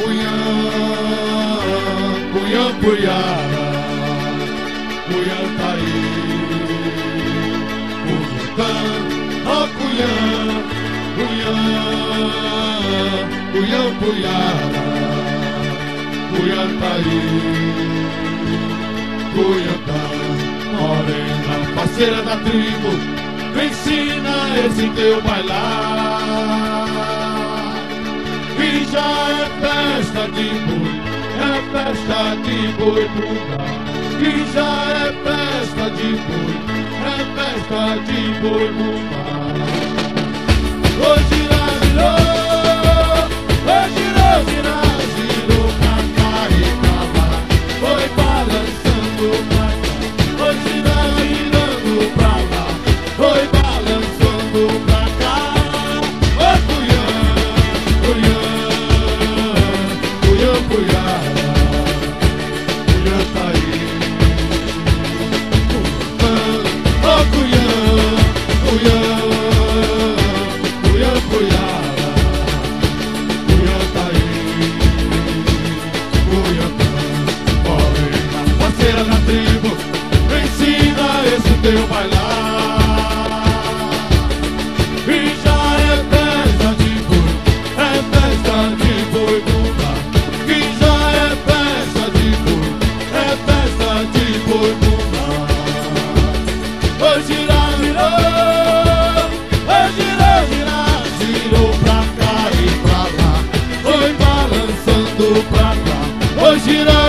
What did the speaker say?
Cunhã, Cunhã, punhá, Cunhã tá aí. Cunhã, ó punhã, Cunhã, punhã, punhá, Cunhã tá aí. Cunhã tá, morena, parceira da tribo, ensina esse teu bailar já é festa de boi, é festa de boi pro gado. Que já é festa de boi, é festa de boi pro. Hoje Hoje girou.